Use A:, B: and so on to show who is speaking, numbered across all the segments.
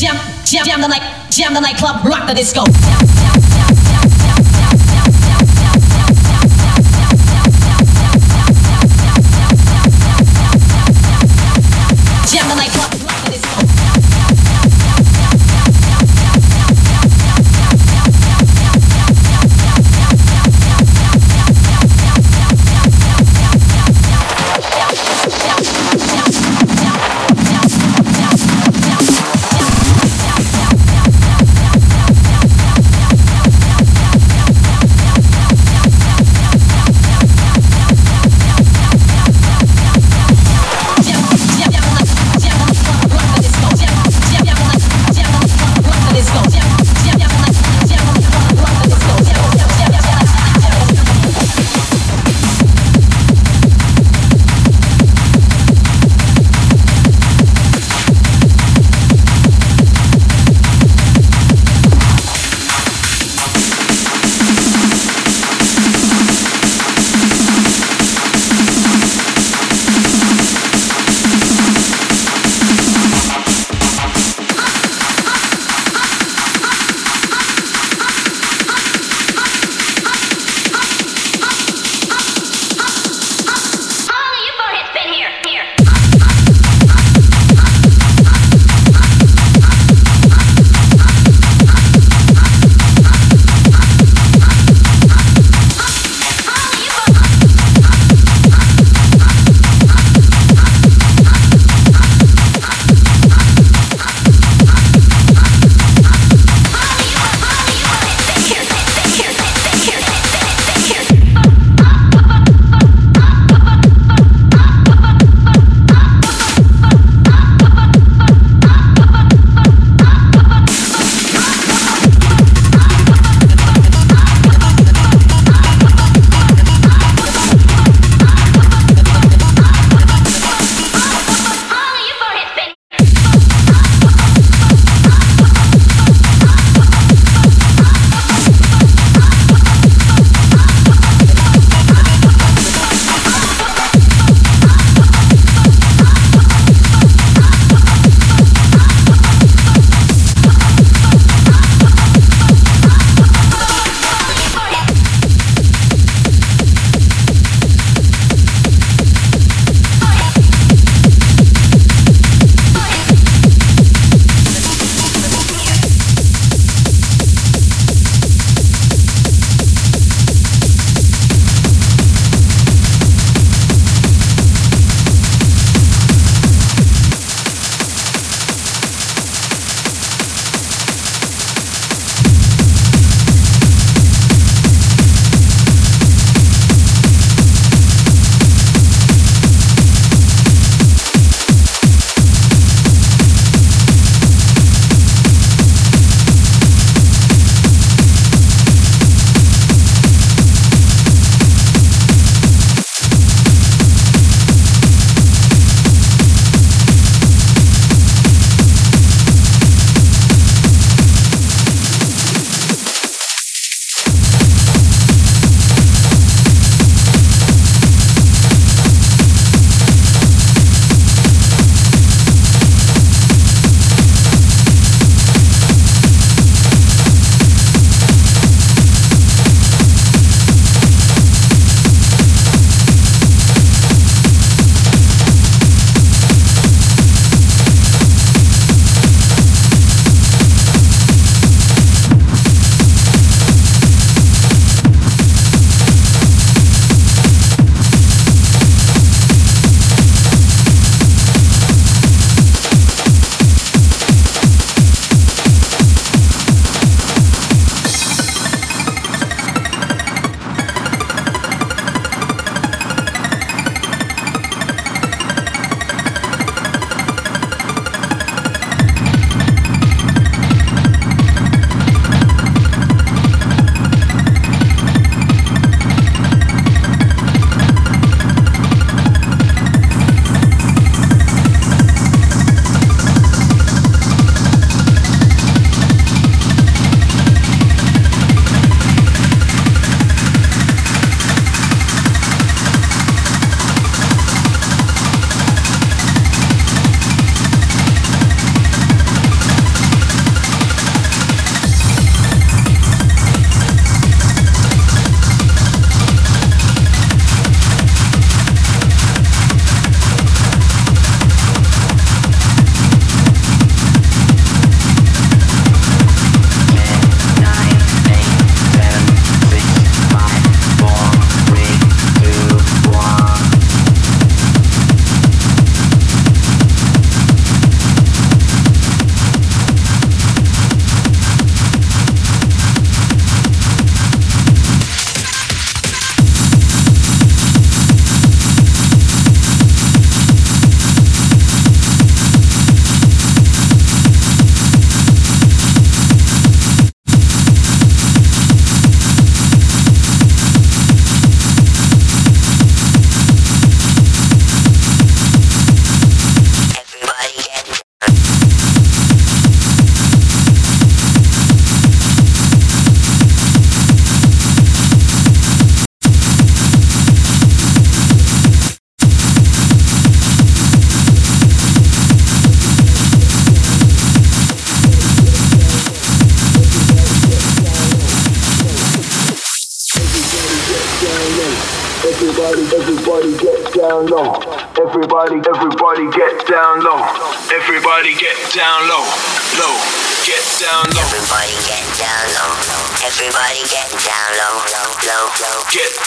A: jam, jam, jam the night, jam the nightclub, rock the disco. Jam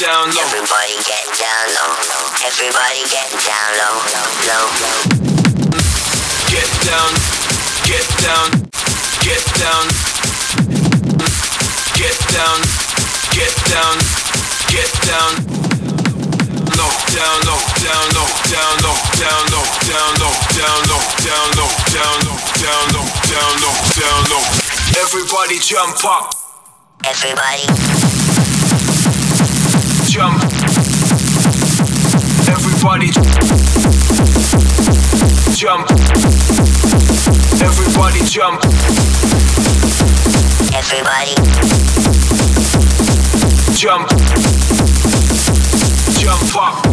B: down low. Everybody get down low. Everybody get down low, low, low.
C: Get down, get down,
B: get down,
C: get down, get down,
B: get down. Low, down low, down low, down low, down low, down low, down low, down low, down low, down low, down low, down low. Everybody jump up,
C: Everybody,
B: jump. Everybody jump. Everybody jump.
C: everybody,
B: jump, jump up.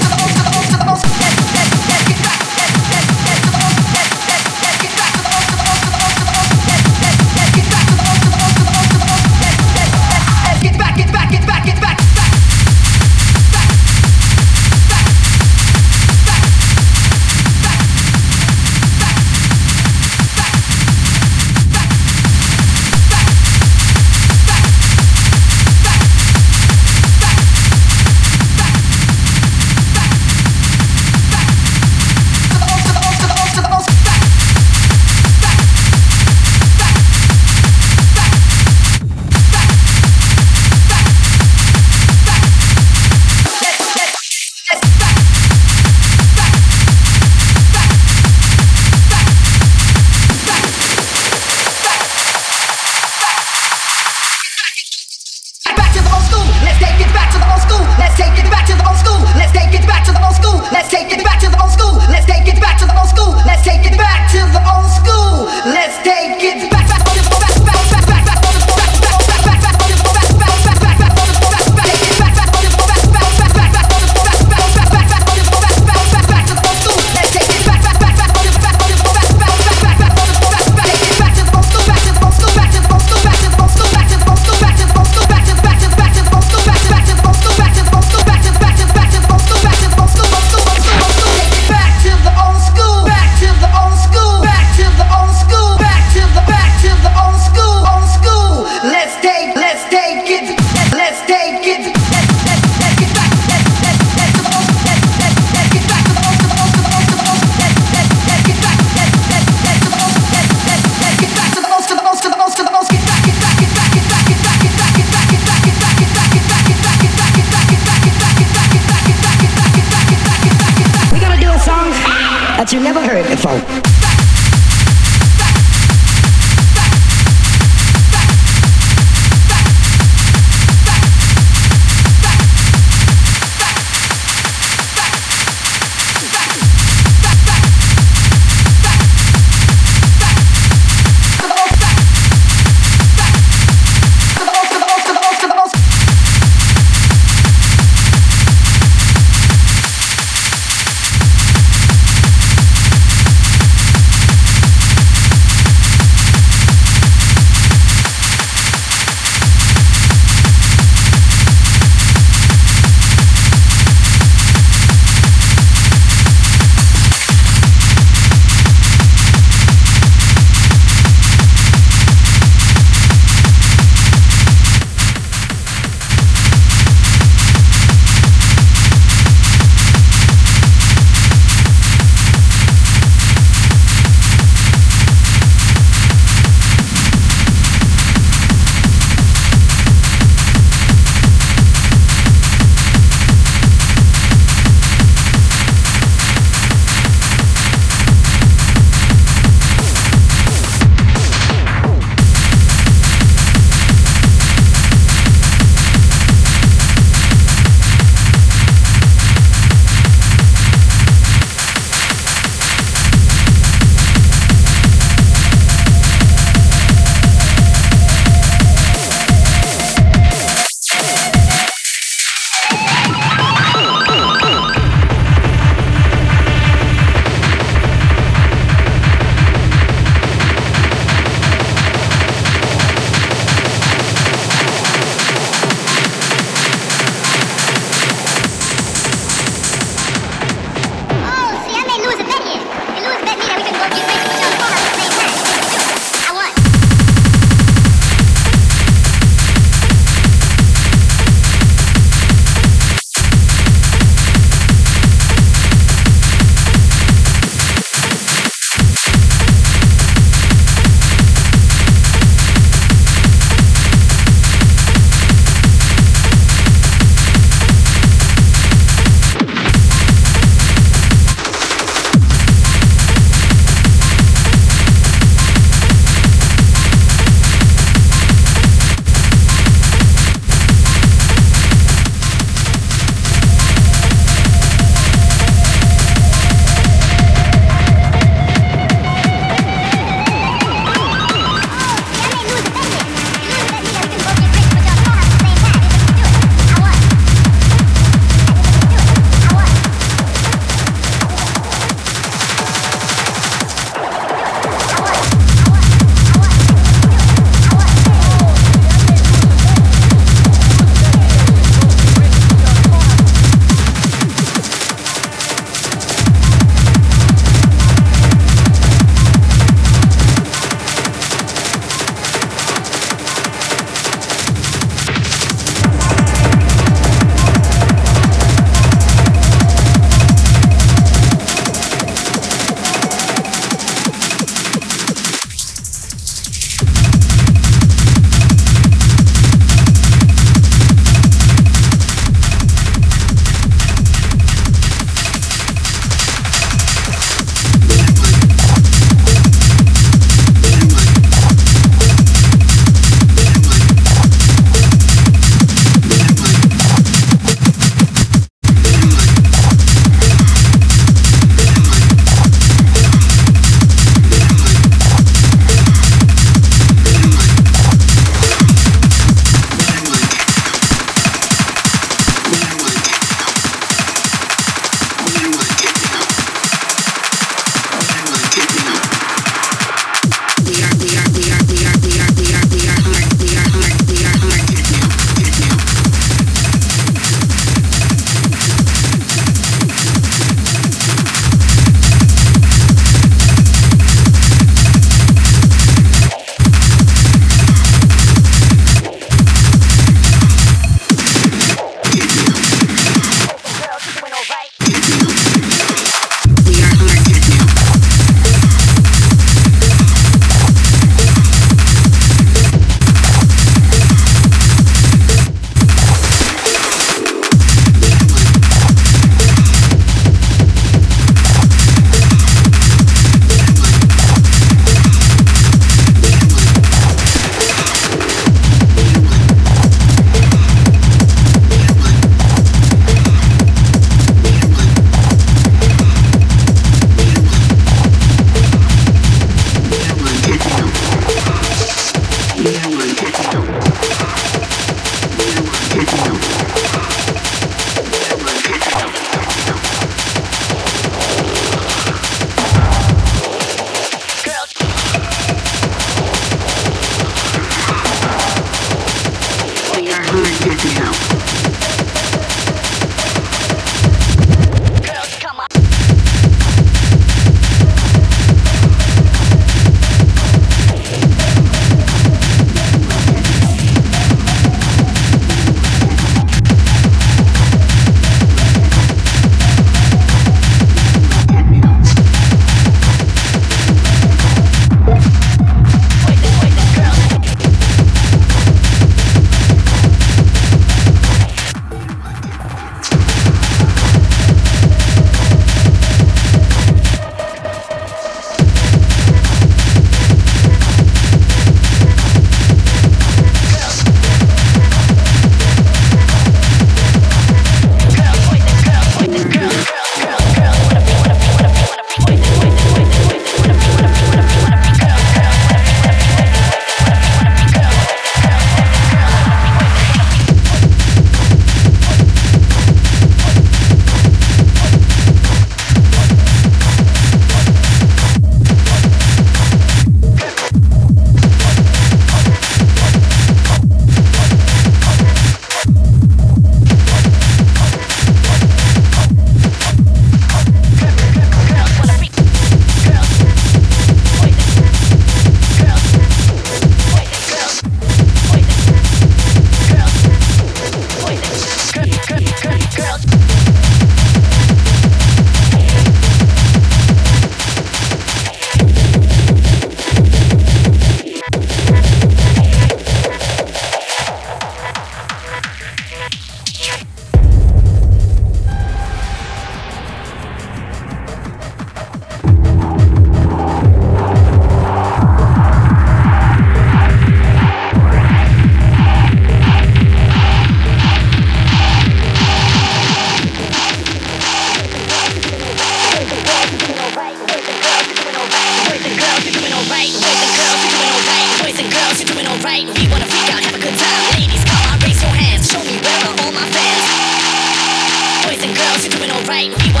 D: right.